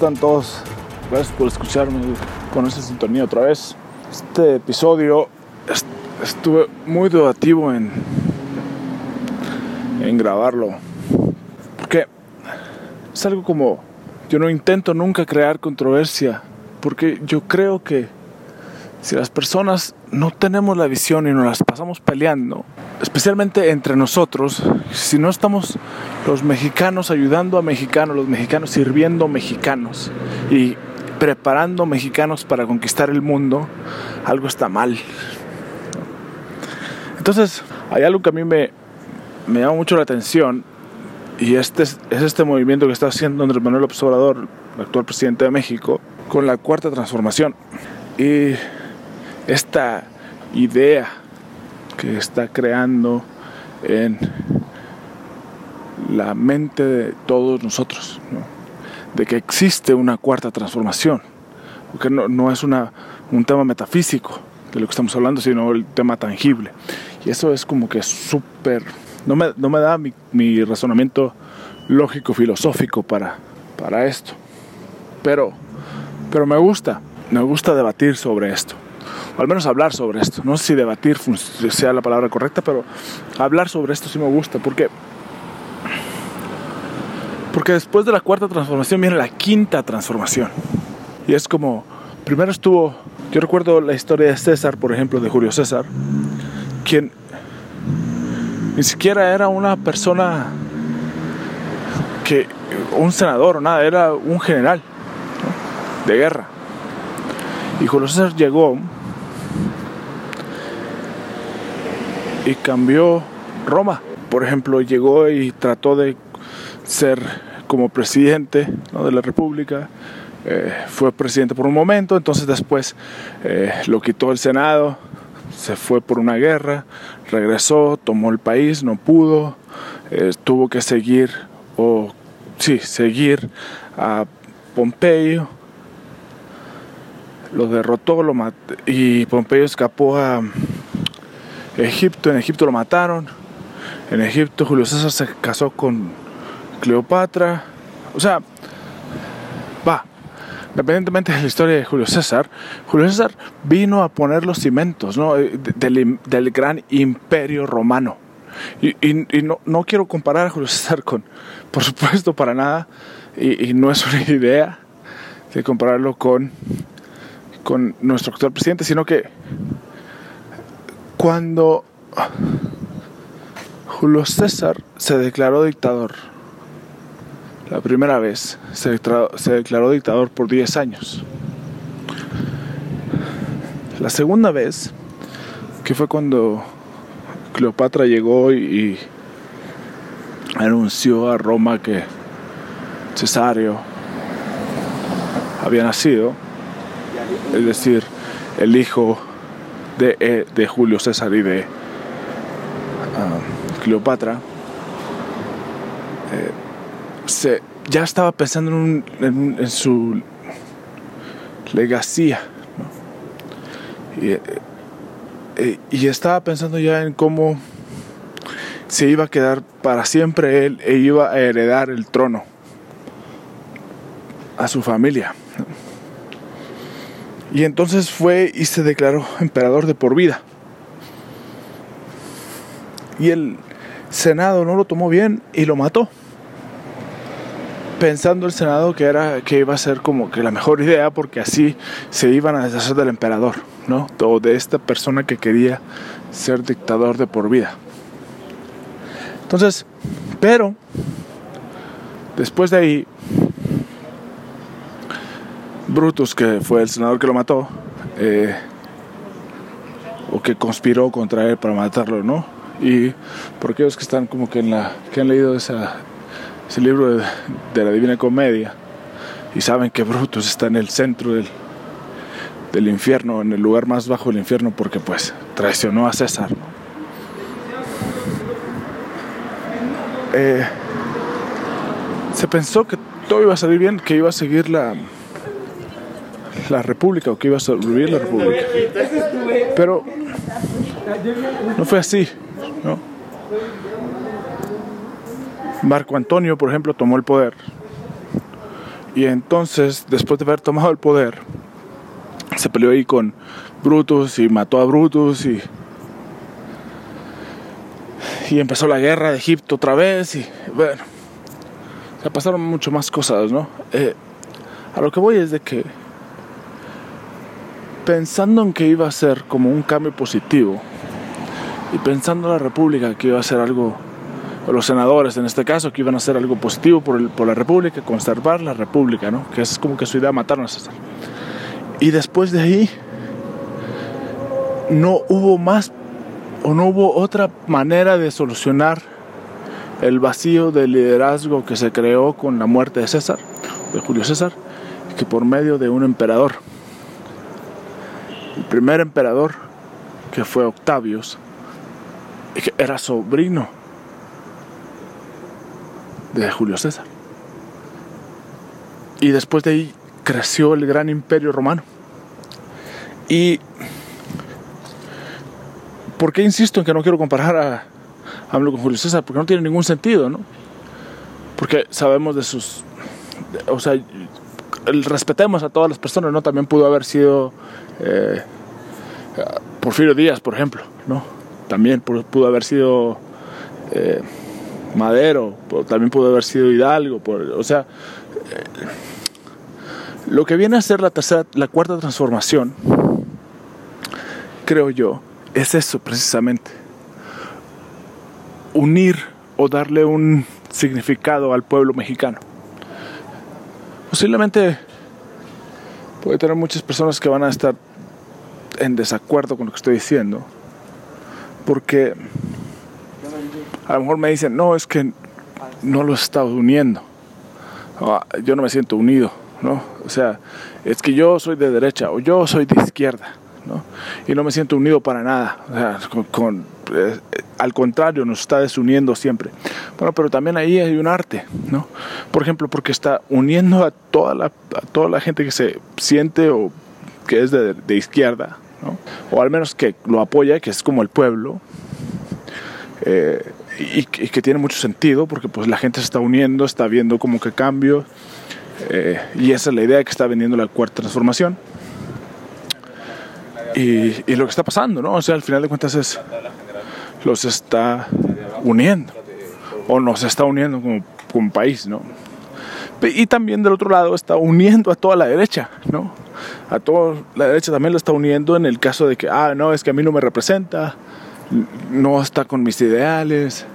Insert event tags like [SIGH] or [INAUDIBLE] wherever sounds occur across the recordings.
todos? Gracias por escucharme con esta sintonía otra vez. Este episodio estuve muy dudativo en, en grabarlo. Porque es algo como, yo no intento nunca crear controversia, porque yo creo que si las personas no tenemos la visión y nos las pasamos peleando, especialmente entre nosotros, si no estamos los mexicanos ayudando a mexicanos, los mexicanos sirviendo mexicanos y preparando mexicanos para conquistar el mundo, algo está mal. Entonces, hay algo que a mí me, me llama mucho la atención y este es, este movimiento que está haciendo Andrés Manuel Observador, el actual presidente de México, con la cuarta transformación. Y esta idea que está creando en la mente de todos nosotros, de que existe una cuarta transformación, porque no, no es una, un tema metafísico de lo que estamos hablando, sino el tema tangible. Y eso es como que súper, no me, no me da mi, mi, razonamiento lógico, filosófico para, para esto, pero, pero me gusta, me gusta debatir sobre esto al menos hablar sobre esto. No sé si debatir sea la palabra correcta, pero hablar sobre esto sí me gusta, porque porque después de la cuarta transformación viene la quinta transformación. Y es como, primero estuvo, yo recuerdo la historia de César, por ejemplo, de Julio César, quien ni siquiera era una persona que, un senador o nada, era un general de guerra. Y Julio César llegó y cambió Roma. Por ejemplo, llegó y trató de ser como presidente de la República. Eh, fue presidente por un momento, entonces después eh, lo quitó el Senado, se fue por una guerra, regresó, tomó el país, no pudo, eh, tuvo que seguir, o sí, seguir a Pompeyo, lo derrotó lo y Pompeyo escapó a Egipto, en Egipto lo mataron. En Egipto Julio César se casó con Cleopatra. O sea, va. Independientemente de la historia de Julio César, Julio César vino a poner los cimientos. Eh, del, gran imperio romano. Y, no, quiero comparar a Julio César con, por supuesto, para nada, y, no es una idea de compararlo con nuestro actual presidente, sino que cuando Julio César se declaró dictador, la primera vez se declaró, dictador por 10 años. La segunda vez, que fue cuando Cleopatra llegó y, anunció a Roma que Cesario había nacido, es decir, el hijo eh, de, Julio César y de ah, Cleopatra, eh, se, ya estaba pensando en, su legacía. Eh, y, estaba pensando ya en cómo se iba a quedar para siempre él e iba a heredar el trono a su familia. Y entonces fue y se declaró emperador de por vida. Y el Senado no lo tomó bien y lo mató. Pensando el Senado que era que iba a ser como que la mejor idea porque así se iban a deshacer del emperador, ¿no? O de esta persona que quería ser dictador de por vida. Entonces, pero después de ahí Brutus, que fue el senador que lo mató, eh, o que conspiró contra él para matarlo, ¿no? Y por aquellos que están como que en la que han leído ese libro de, la Divina Comedia y saben que Brutus está en el centro del, del infierno, en el lugar más bajo del infierno, porque pues traicionó a César. Eh, se pensó que todo iba a salir bien, que iba a seguir la, la República o que iba a sobrevivir la República. Pero no fue así, ¿no? Marco Antonio, por ejemplo, tomó el poder Y entonces, después de haber tomado el poder, se peleó ahí con Brutus y mató a Brutus y, y empezó la guerra de Egipto otra vez y bueno, se pasaron mucho más cosas, ¿no? Eh, a lo que voy es de que pensando en que iba a ser como un cambio positivo y pensando en la República que iba a ser algo los senadores en este caso, que iban a hacer algo positivo por, el, por la República, conservar la República, ¿no? que es como que su idea matarnos a César. Y después de ahí, no hubo más o no hubo otra manera de solucionar el vacío de liderazgo que se creó con la muerte de César, de Julio César, que por medio de un emperador. El primer emperador, que fue Octavius, era sobrino de Julio César. Y después de ahí creció el gran imperio romano. Y ¿por qué insisto en que no quiero comparar a AMLO con Julio César? Porque no tiene ningún sentido, ¿no? Porque sabemos de sus... o sea, respetemos a todas las personas, ¿no? También pudo haber sido eh, Porfirio Díaz, por ejemplo, ¿no? También pudo haber sido... Eh, Madero, también pudo haber sido Hidalgo, o sea, eh, lo que viene a ser la tercera, la cuarta transformación, creo yo, es eso precisamente, unir o darle un significado al pueblo mexicano. Posiblemente puede tener muchas personas que van a estar en desacuerdo con lo que estoy diciendo, porque a lo mejor me dicen, no, es que no lo estado uniendo. Ah, yo no me siento unido, ¿no? O sea, es que yo soy de derecha o yo soy de izquierda, Y no me siento unido para nada. Eh, al contrario, nos está desuniendo siempre. Bueno, pero también ahí hay un arte, ¿no? Por ejemplo, porque está uniendo a toda la, a toda la gente que se siente o que es de, izquierda. O al menos que lo apoya, que es como el pueblo. Eh, y, que tiene mucho sentido porque pues la gente se está uniendo, está viendo como que cambio eh, y esa es la idea que está vendiendo la cuarta transformación. Y, y, lo que está pasando, ¿no? O sea, al final de cuentas es los está uniendo o nos está uniendo como, como país, ¿no? Y también del otro lado está uniendo a toda la derecha, ¿no? A toda la derecha también lo está uniendo en el caso de que, ah, no, es que a mí no me representa, no está con mis ideales,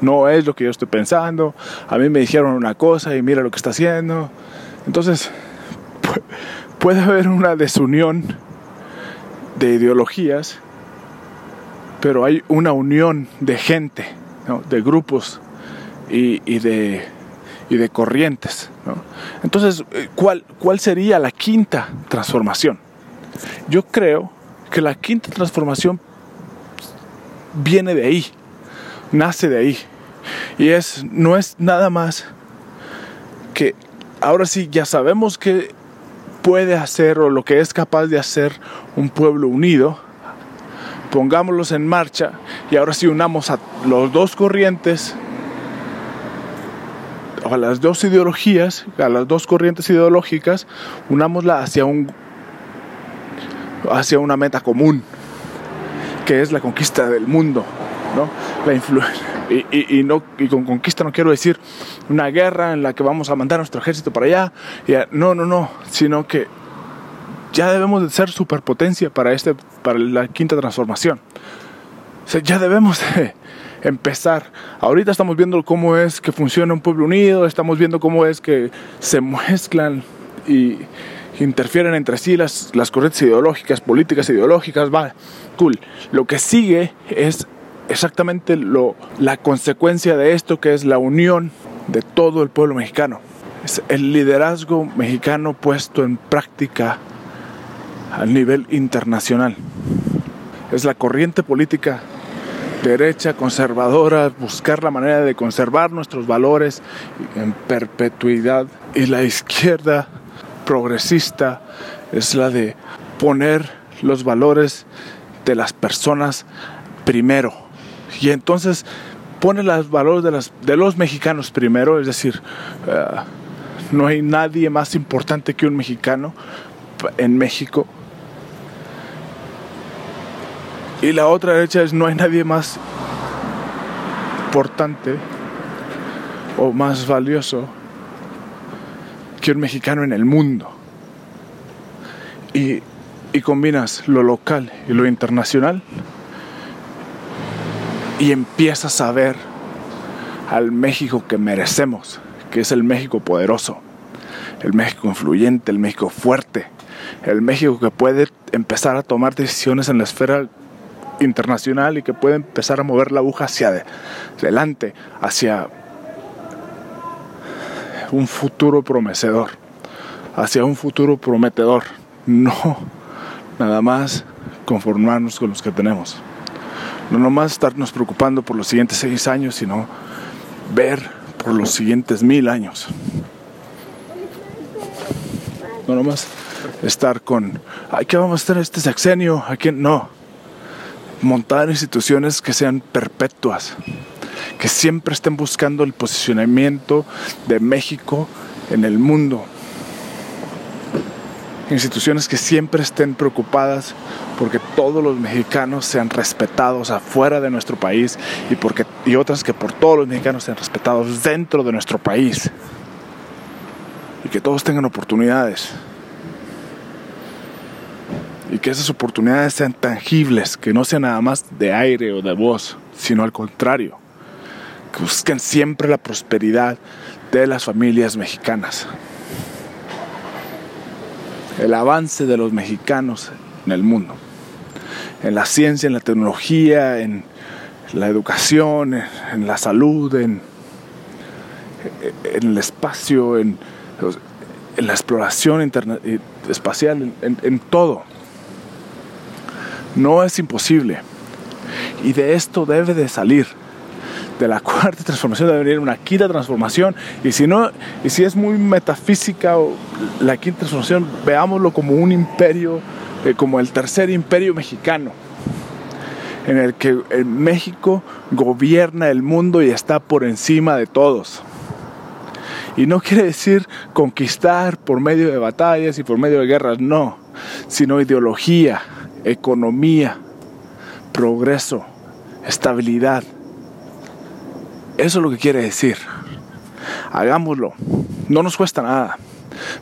no es lo que yo estoy pensando, a mí me dijeron una cosa y mira lo que está haciendo. Entonces, puede haber una desunión de ideologías, pero hay una unión de gente, de grupos y, de, y de corrientes. Entonces, ¿cuál, ¿cuál sería la quinta transformación? Yo creo que la quinta transformación viene de ahí, nace de ahí. Y es, no es nada más que ahora sí ya sabemos que puede hacer o lo que es capaz de hacer un pueblo unido. Pongámoslos en marcha y ahora sí unamos a los dos corrientes, a las dos ideologías, a las dos corrientes ideológicas, unámosla hacia un hacia una meta común que es la conquista del mundo, ¿no? La y, y, no, y con conquista no quiero decir una guerra en la que vamos a mandar nuestro ejército para allá. No, no, no, sino que ya debemos de ser superpotencia para, este, para la quinta transformación. Ya debemos de [LAUGHS] empezar. Ahorita estamos viendo cómo es que funciona un pueblo unido, estamos viendo cómo es que se mezclan y interfieren entre sí las, las corrientes ideológicas, políticas ideológicas, va, cool. Lo que sigue es exactamente lo, la consecuencia de esto que es la unión de todo el pueblo mexicano. Es el liderazgo mexicano puesto en práctica a nivel internacional. Es la corriente política derecha, conservadora, buscar la manera de conservar nuestros valores en perpetuidad. Y la izquierda progresista es la de poner los valores de las personas primero. Y entonces pone los valores de, de los mexicanos primero, es decir, eh, no hay nadie más importante que un mexicano en México. Y la otra derecha es no hay nadie más importante o más valioso que un mexicano en el mundo. Y, y combinas lo local y lo internacional y empiezas a ver al México que merecemos, que es el México poderoso, el México influyente, el México fuerte, el México que puede empezar a tomar decisiones en la esfera internacional y que puede empezar a mover la aguja hacia adelante, hacia un futuro prometedor, hacia un futuro prometedor, no nada más conformarnos con los que tenemos. No nomás estarnos preocupando por los siguientes seis años, sino ver por los siguientes mil años. No nomás estar con, ay, ¿qué vamos a hacer este sexenio? ¿A quién? No. Montar instituciones que sean perpetuas, que siempre estén buscando el posicionamiento de México en el mundo. Instituciones que siempre estén preocupadas porque todos los mexicanos sean respetados afuera de nuestro país y, porque, y otras que por todos los mexicanos sean respetados dentro de nuestro país. Y que todos tengan oportunidades. Y que esas oportunidades sean tangibles, que no sean nada más de aire o de voz, sino al contrario que busquen siempre la prosperidad de las familias mexicanas. El avance de los mexicanos en el mundo. En la ciencia, en la tecnología, en la educación, en, la salud, en, el espacio, en, la exploración espacial, en todo. No es imposible. Y de esto debe de salir de la [LAUGHS] cuarta transformación debe venir una quinta transformación. Y si no, y si es muy metafísica la quinta transformación, veámoslo como un imperio, eh, como el tercer imperio mexicano, en el que México gobierna el mundo y está por encima de todos. Y no quiere decir conquistar por medio de batallas y por medio de guerras, no, sino ideología, economía, progreso, estabilidad. Eso es lo que quiere decir. Hagámoslo. No nos cuesta nada.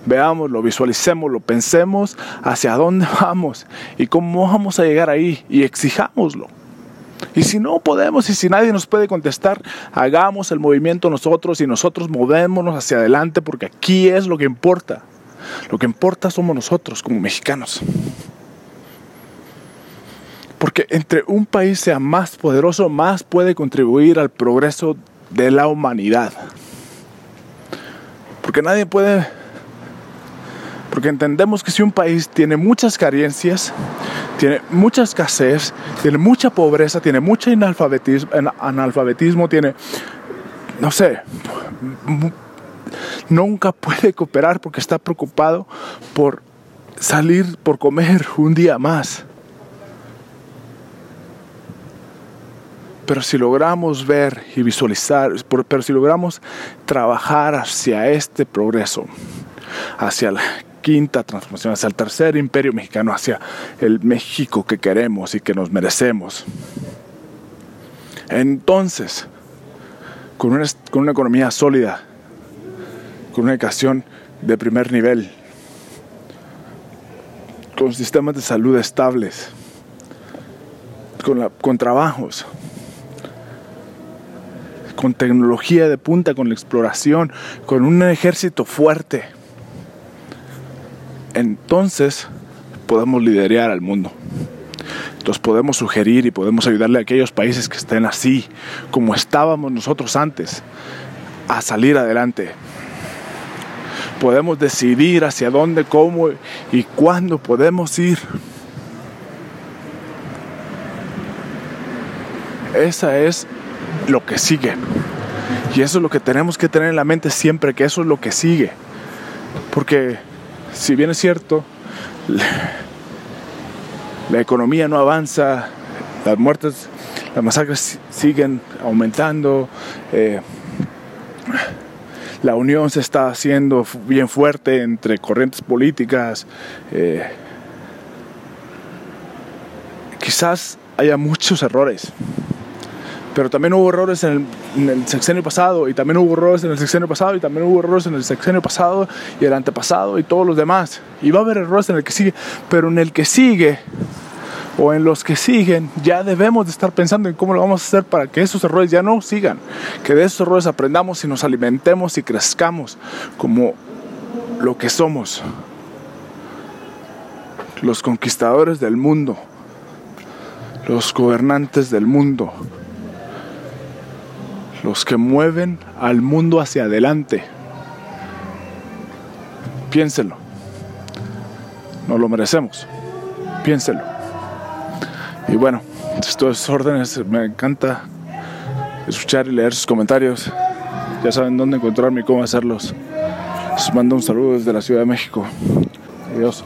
Veámoslo, visualicémoslo, pensemos hacia dónde [LAUGHS] vamos y cómo vamos a llegar ahí y exijámoslo. Y si no podemos y si nadie nos puede contestar, hagamos el movimiento nosotros y nosotros movémonos hacia adelante porque aquí es lo que importa. Lo que importa somos nosotros como mexicanos. Porque entre un país sea más poderoso, más puede contribuir al progreso de la humanidad. Porque nadie puede... Porque entendemos que si un país tiene muchas carencias, tiene mucha escasez, tiene mucha pobreza, tiene mucho analfabetismo, tiene, no sé, nunca puede cooperar porque está preocupado por salir, por comer un día más. Pero si logramos ver y visualizar, pero si logramos trabajar hacia este progreso, hacia la quinta transformación, hacia el tercer imperio mexicano, hacia el México que queremos y que nos merecemos, entonces, con una, con una economía sólida, con una educación de primer nivel, con sistemas de salud estables, con, con trabajos, con tecnología de punta, con la exploración, con un ejército fuerte. Entonces podemos liderar al mundo. Entonces podemos sugerir y podemos ayudarle a aquellos países que estén así, como estábamos nosotros antes, a salir adelante. Podemos decidir hacia dónde, cómo y cuándo podemos ir. Esa es lo que sigue. Y eso es lo que tenemos que tener en la mente siempre, que eso es lo que sigue. Porque si bien es cierto, la, economía no avanza, las muertes, las masacres siguen aumentando, eh, la unión se está haciendo bien fuerte entre corrientes políticas. Eh, quizás haya muchos errores, pero también hubo errores en el, sexenio pasado, y también hubo errores en el sexenio pasado, y también hubo errores en el sexenio pasado, y el antepasado, y todos los demás. Y va a haber errores en el que sigue, pero en el que sigue, o en los que siguen, ya debemos de estar pensando en cómo lo vamos a hacer para que esos errores ya no sigan, que de esos errores aprendamos y nos alimentemos y crezcamos como lo que somos, los conquistadores del mundo, los gobernantes del mundo los que mueven al mundo hacia adelante. Piénselo. No lo merecemos. Piénselo. Y bueno, estos órdenes me encanta escuchar y leer sus comentarios. Ya saben dónde encontrarme y cómo hacerlos. Les mando un saludo desde la Ciudad de México. Adiós.